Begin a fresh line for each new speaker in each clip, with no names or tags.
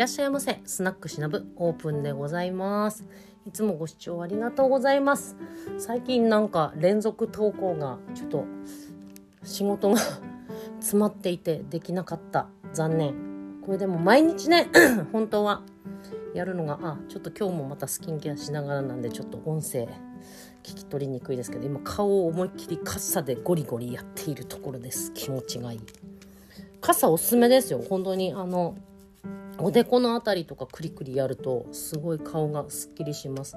らっしゃいませ。スナックしなぶ。オープンでございます。いつもご視聴ありがとうございます。最近なんか連続投稿がちょっと仕事が 詰まっていてできなかった。残念。これでも毎日ね 本当はやるのがあちょっと今日もまたスキンケアしながらなんでちょっと音声聞き取りにくいですけど今顔を思いっきり傘でゴリゴリやっているところです。気持ちがいい。傘おすすめですよ。本当にあのおでこの辺りとかクリクリやるとすごい顔がすっきりします。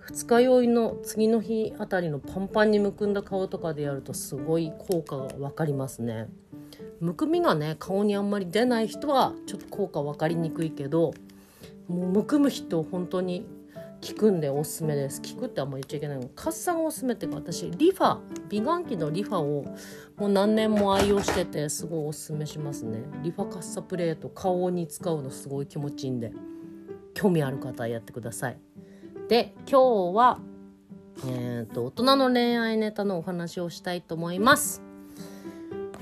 二日酔いの次の日あたりのパンパンにむくんだ顔とかでやるとすごい効果が分かりますね。むくみがね顔にあんまり出ない人はちょっと効果分かりにくいけどもうむくむ人本当に効くんでおすすめです。効くってあんまり言っちゃいけないの。カッサがおすすめっていうか私リファ美顔器のリファをもう何年も愛用しててすごいおすすめしますね。リファカッサプレート顔に使うのすごい気持ちいいんで。興味ある方はやってください。で今日はえーと、大人の恋愛ネタのお話をしたいと思います。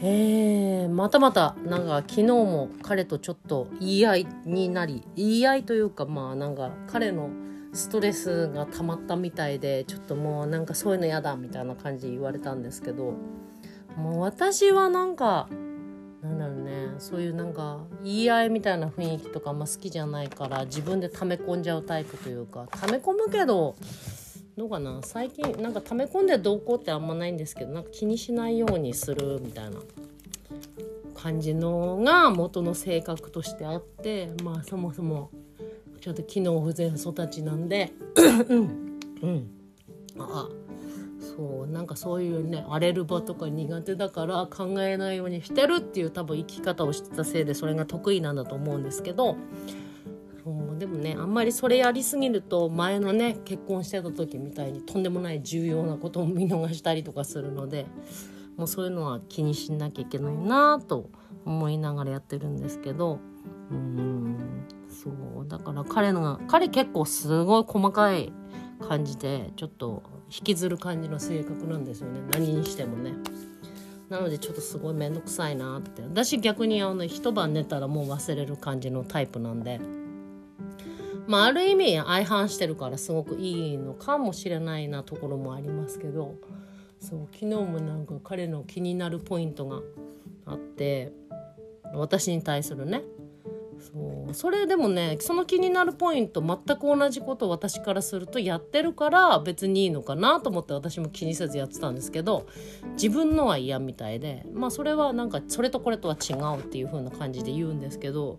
えー、またまたなんか昨日も彼とちょっと言い合いになり言い合いというかまあなんか彼のストレスが溜まったみたいでちょっともうなんかそういうの嫌だみたいな感じで言われたんですけどもう私はなんかなんだろうねそういうなんか言い合いみたいな雰囲気とかあんま好きじゃないから自分で溜め込んじゃうタイプというか溜め込むけどどうかな最近なんか溜め込んでどうこうってあんまないんですけどなんか気にしないようにするみたいな。感じのが元の性格としてあってまあそもそもちょっと機能不全育ちなんで。うん。うん。あそうなんかそういうね荒れる場とか苦手だから考えないようにしてるっていう多分生き方をしてたせいでそれが得意なんだと思うんですけど。そうでもねあんまりそれやりすぎると前のね結婚してた時みたいにとんでもない重要なことを見逃したりとかするのでもうそういうのは気にしなきゃいけないなと思いながらやってるんですけど。うんそうだから彼の彼結構すごい細かい感じでちょっと引きずる感じの性格なんですよね。何にしてもね。なのでちょっとすごい面倒くさいなって。私逆にあの一晩寝たらもう忘れる感じのタイプなんで。まあある意味相反してるからすごくいいのかもしれないなところもありますけど。そう昨日もなんか彼の気になるポイントがあって。私に対するね。そう。それでもねその気になるポイント全く同じことを私からするとやってるから別にいいのかなと思って私も気にせずやってたんですけど自分のは嫌みたいでまあそれはなんかそれとこれとは違うっていう風な感じで言うんですけど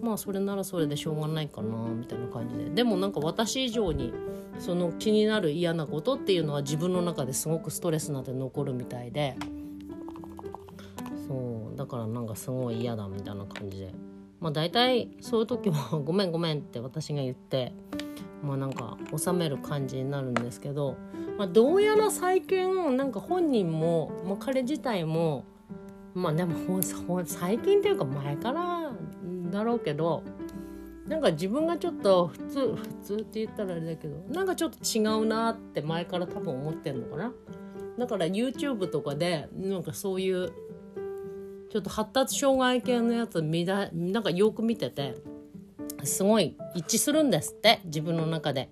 まあそれならそれでしょうがないかなみたいな感じで。でもなんか私以上にその気になる嫌なことっていうのは自分の中ですごくストレスなんて残るみたいで。そう。だからなんかすごい嫌だみたいな感じで。まあ大体そういう時は「ごめんごめん」って私が言ってまあなんか収める感じになるんですけど、まあ、どうやら最近なんか本人も、まあ、彼自体もまあでも最近っていうか前からだろうけどなんか自分がちょっと普通普通って言ったらあれだけどなんかちょっと違うなって前から多分思ってんのかな。だから YouTube とかでなんかそういうちょっと発達障害系のやつ見だなんかよく見ててすごい一致するんですって自分の中で。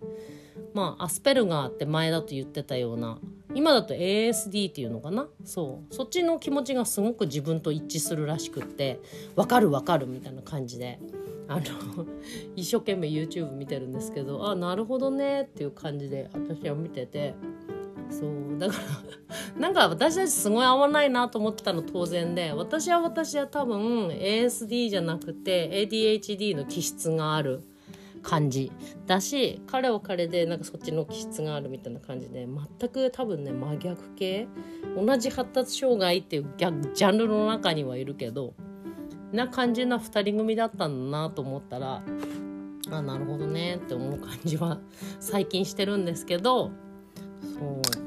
まあアスペルガーって前だと言ってたような今だと ASD っていうのかな？そう。そっちの気持ちがすごく自分と一致するらしくって分かる分かるみたいな感じで。あの一生懸命 YouTube 見てるんですけどあなるほどねっていう感じで私は見てて。そうだから なんか私たちすごい合わないなと思ってたの当然で私は私は多分 ASD じゃなくて ADHD の気質がある感じ。だし彼は彼でなんかそっちの気質があるみたいな感じで全く多分ね真逆系同じ発達障害っていうジャンルの中にはいるけどな感じな2人組だったんだなと思ったらあなるほどねって思う感じは最近してるんですけどそう。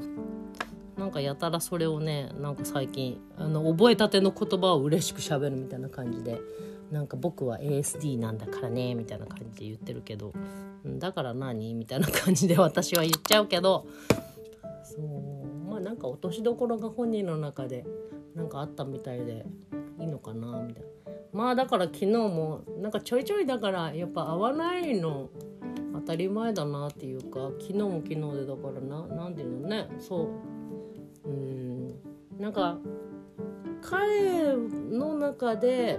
なんかやたらそれをねなんか最近あの覚えたての言葉を嬉しくしゃべるみたいな感じでなんか僕は ASD なんだからねみたいな感じで言ってるけどだから何？みたいな感じで 私は言っちゃうけどそうまあなんか落としどころが本人の中でなんかあったみたいでいいのかな？みたいな。まあだから昨日もなんかちょいちょいだからやっぱ合わないの当たり前だなっていうか昨日も昨日でだからな何ていうのねそう。なんか彼の中で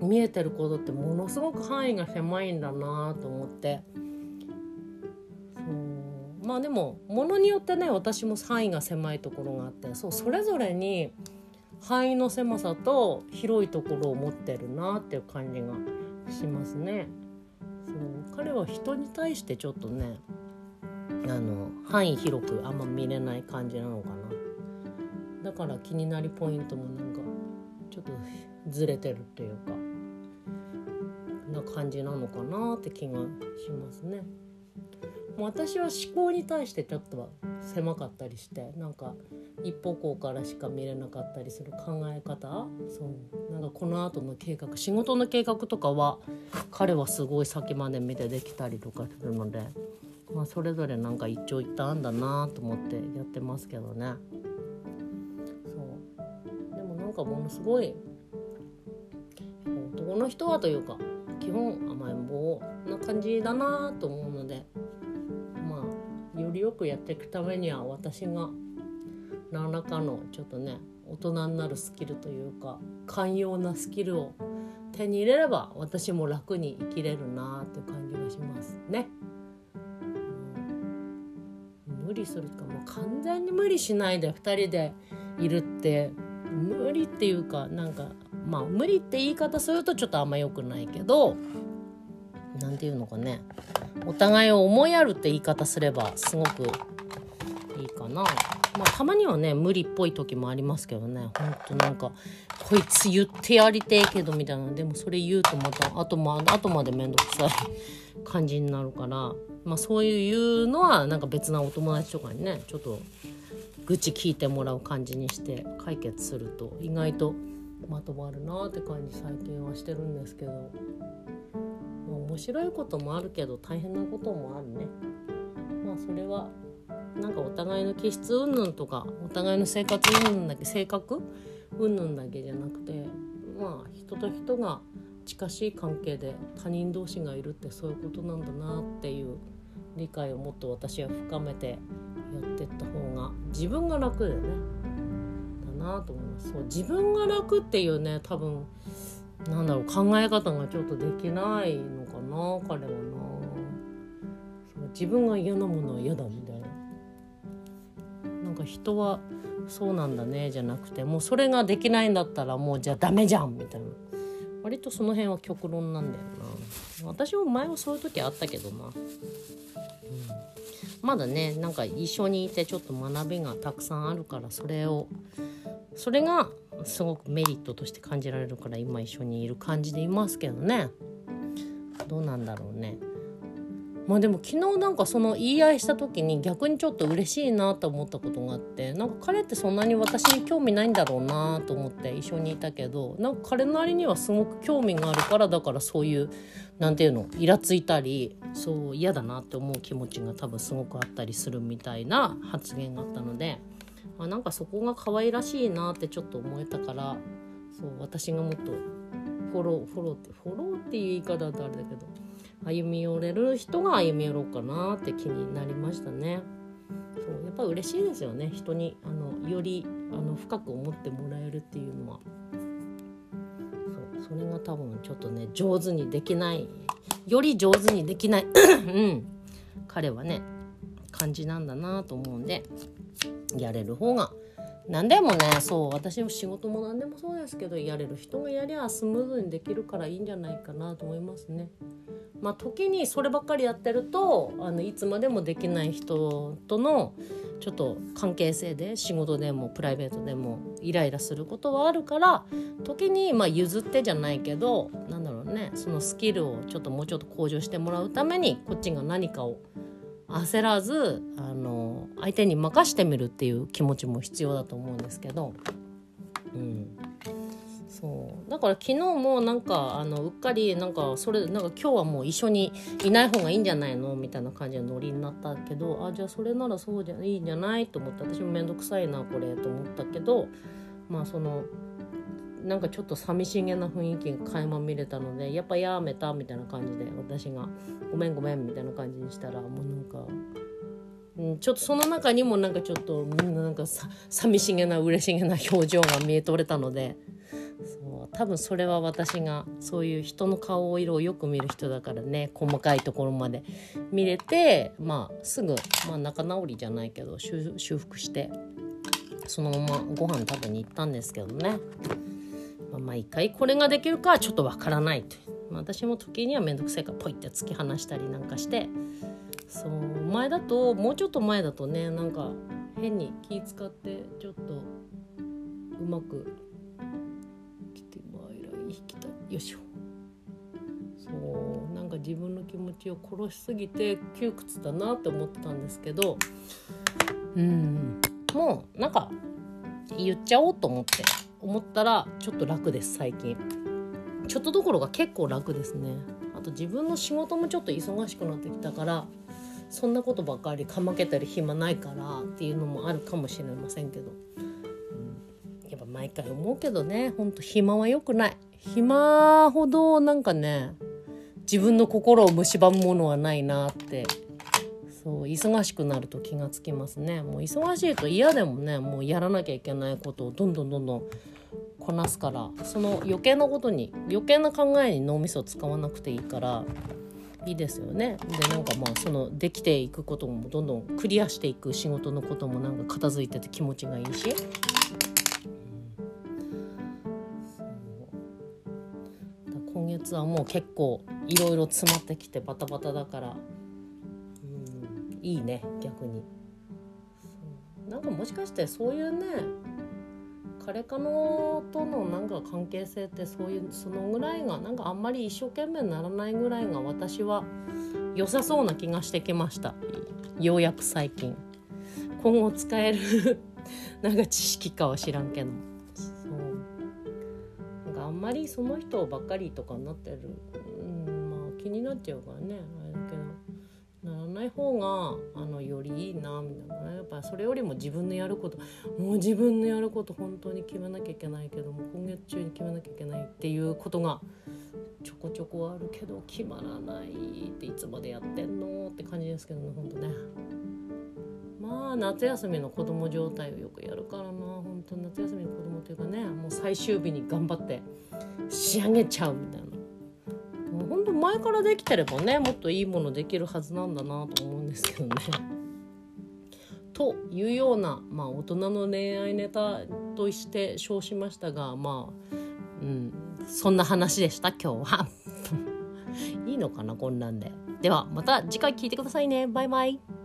見えてることってものすごく範囲が狭いんだなと思って。そう。まあでもものによってね私も範囲が狭いところがあってそうそれぞれに範囲の狭さと広いところを持ってるなっていう感じがしますね。そう。彼は人に対してちょっとねあの範囲広くあんま見れない感じなのかな。だから気になりポイントもなんかちょっとずれてるっていうかな感じなのかなって気がしますね。私は思考に対してちょっと狭かったりしてなんか一方向からしか見れなかったりする考え方そうなんかこの後の計画仕事の計画とかは彼はすごい先まで見てできたりとかするので、まあ、それぞれなんか一長一短あんだなと思ってやってますけどねそうでもなんかものすごい男の人はというか基本甘えん坊な感じだなと思うのでまあよりよくやっていくためには私が何らかのちょっとね大人になるスキルというか寛容なスキルを手に入れれば私も楽に生きれるなって感じがしますね。無理するかもう完全に無理しないで2人でいるって無理っていうかなんかまあ無理って言い方するとちょっとあんま良くないけど何て言うのかね。お互いを思いやるって言い方すればすごくいいかな。まあたまにはね無理っぽい時もありますけどね。ほんとなんかこいつ言ってやりてえけどみたいな。でもそれ言うとまた後ま後まで面倒くさい感じになるから。まあそういうのはなんか別なお友達とかにねちょっと愚痴聞いてもらう感じにして解決すると意外とまとまるなって感じ最近はしてるんですけど、ま、面白いこともあるけど大変なこともあるね。まあそれはなんかお互いの気質云々とかお互いの生活云々だけ性格云々だけじゃなくてまあ人と人が近しい関係で他人同士がいるってそういうことなんだなっていう理解をもっと私は深めてやってった方が自分が楽でね。だなと思います。そう自分が楽っていうね多分なんだろう考え方がちょっとできないのかな彼はな。そう自分が嫌なものは嫌だみたいな。なんか人はそうなんだねじゃなくてもうそれができないんだったらもうじゃあダメじゃんみたいな。割とその辺は極論なんだよな。私も前はそういう時あったけどな、うん、まだねなんか一緒にいてちょっと学びがたくさんあるからそれをそれがすごくメリットとして感じられるから今一緒にいる感じでいますけどね。どうなんだろうね。まあでも昨日なんかその言い合いした時に逆にちょっと嬉しいなと思ったことがあってなんか彼ってそんなに私に興味ないんだろうなと思って一緒にいたけどなんか彼なりにはすごく興味があるからだからそういう何て言うのイラついたりそう嫌だなって思う気持ちが多分すごくあったりするみたいな発言があったので、まあ、なんかそこが可愛らしいなってちょっと思えたからそう私がもっとフォローフォローってフォローっていう言い方だとあれだけど歩み寄れる人が歩み寄ろうかなって気になりましたね。そうやっぱ嬉しいですよね人にあのよりあの深く思ってもらえるっていうのはそうそれが多分ちょっとね上手にできないより上手にできない うん彼はね感じなんだなと思うんでやれる方が何でもねそう私の仕事も何でもそうですけどやれる人がやりゃスムーズにできるからいいんじゃないかなと思いますね。まあ、時にそればっかりやってるとあのいつまでもできない人とのちょっと関係性で仕事でもプライベートでもイライラすることはあるから時にまあ譲ってじゃないけどなんだろうねそのスキルをちょっともうちょっと向上してもらうためにこっちが何かを焦らずあの相手に任してみるっていう気持ちも必要だと思うんですけど、うん、そう。だから昨日もなんかあのうっかりなんかそれなんか今日はもう一緒にいない方がいいんじゃないのみたいな感じのノリになったけどあじゃあそれならそうじゃいいんじゃないと思って私も面倒くさいなこれと思ったけどまあそのなんかちょっと寂しげな雰囲気が垣間見れたのでやっぱやめたみたいな感じで私が「ごめんごめん」みたいな感じにしたらもうなんか、うん、ちょっとその中にもなんかちょっとみんななんかさ寂しげな嬉しげな表情が見えとれたのでそう多分それは私がそういう人の顔色をよく見る人だからね細かいところまで見れてまあすぐ、まあ、仲直りじゃないけど修復してそのままご飯食べに行ったんですけどね。まあ、毎回これができるかはちょっとわからないとまあ、私も時には面倒くさいからポイって突き放したりなんかして。そう前だともうちょっと前だとねなんか変に気使ってちょっとうまく来てまいら引きたい。よいし。ょそうなんか自分の気持ちを殺しすぎて窮屈だなって思ってたんですけど。うん。もうなんか言っちゃおうと思って。思ったらちょっと楽です最近。ちょっとどころか結構楽ですね。あと自分の仕事もちょっと忙しくなってきたからそんなことばっかりかまけたり暇ないからっていうのもあるかもしれませんけど、うん、やっぱ毎回思うけどねほんと暇は良くない。暇ほどなんかね自分の心を蝕むものはないなってそう忙しくなると気がつきますね。もう忙しいと嫌でもねもうやらなきゃいけないことをどんどんどんどんこなすからその余計なことに余計な考えに脳みそ使わなくていいからいいですよね。でなんかまあそのできていくこともどんどんクリアしていく仕事のこともなんか片付いてて気持ちがいいし。今月はもう結構いろいろ詰まってきてバタバタだからいいね逆に。なんかもしかしてそういうね彼カノとのなんか関係性ってそういうそのぐらいがなんかあんまり一生懸命ならないぐらいが私は良さそうな気がしてきました。ようやく最近。今後使える なんか知識かは知らんけど。そう。なんかあんまりその人ばっかりとかになってる、うん、まあ気になっちゃうからねない方があのよりいいなみたいな。やっぱそれよりも自分のやること。もう自分のやること本当に決めなきゃいけないけども今月中に決めなきゃいけないっていうことがちょこちょこあるけど決まらないっていつまでやってんのって感じですけどね本当ね。まあ夏休みの子供状態をよくやるからな。本当夏休みの子供というかねもう最終日に頑張って仕上げちゃうみたいな。前からできてればねもっといいものできるはずなんだなと思うんですけどね。というような、まあ、大人の恋愛ネタとして称しましたがまあ、うん、そんな話でした今日は。いいのかなこんなんで。ではまた次回聞いてくださいね。バイバイ。